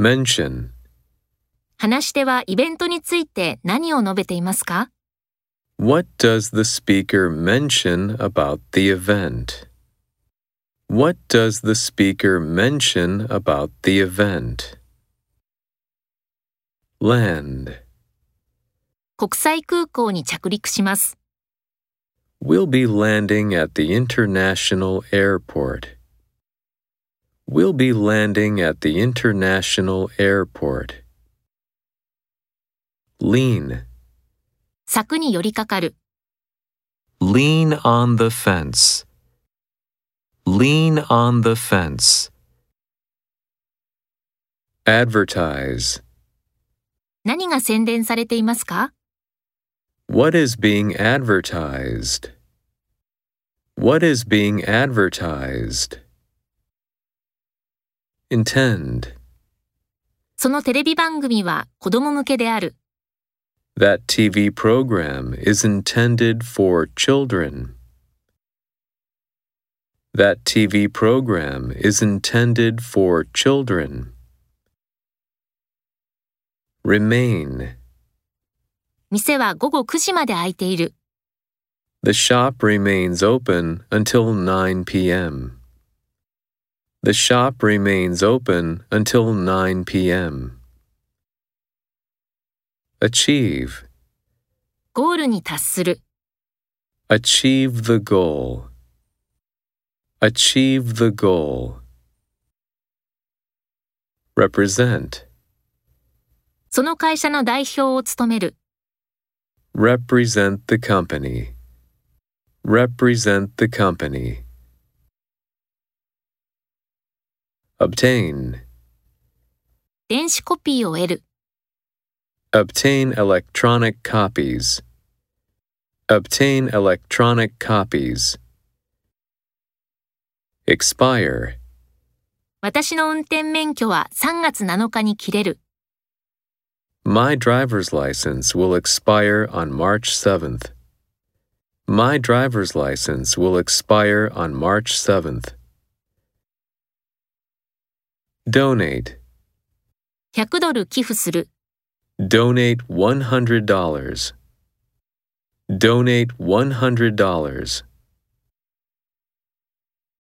mention, 話し手はイベントについて何を述べていますか What does the speaker mention about the event? What does the speaker mention about the event? Land. 国際空港に着陸します。We'll be landing at the international airport. We'll be landing at the international airport. Lean. 柵に寄りかかる。 Lean on the fence. Lean on the fence. Advertise. 何が宣伝されていますか What is being advertised? What is being advertised? Intend. そのテレビ番組は子供向けである。 That TV program is intended for children. That TV program is intended for children. Remain. 店は午後9時まで開いている。 The shop remains open until 9 p.m. The shop remains open until 9 p.m. Achieve. ゴールに達する。 Achieve the goal. Achieve the goal. Represent. その会社の代表を務める。 Represent the company. Represent the company. Obtain. 電子コピーを得る。 Obtain electronic copies. Obtain electronic copies. Expire. 私の運転免許は3月7日に切れる。 My driver's license will expire on March 7th. My driver's license will expire on March 7th. Donate. 100ドル寄付する。 Donate $100. Donate $100.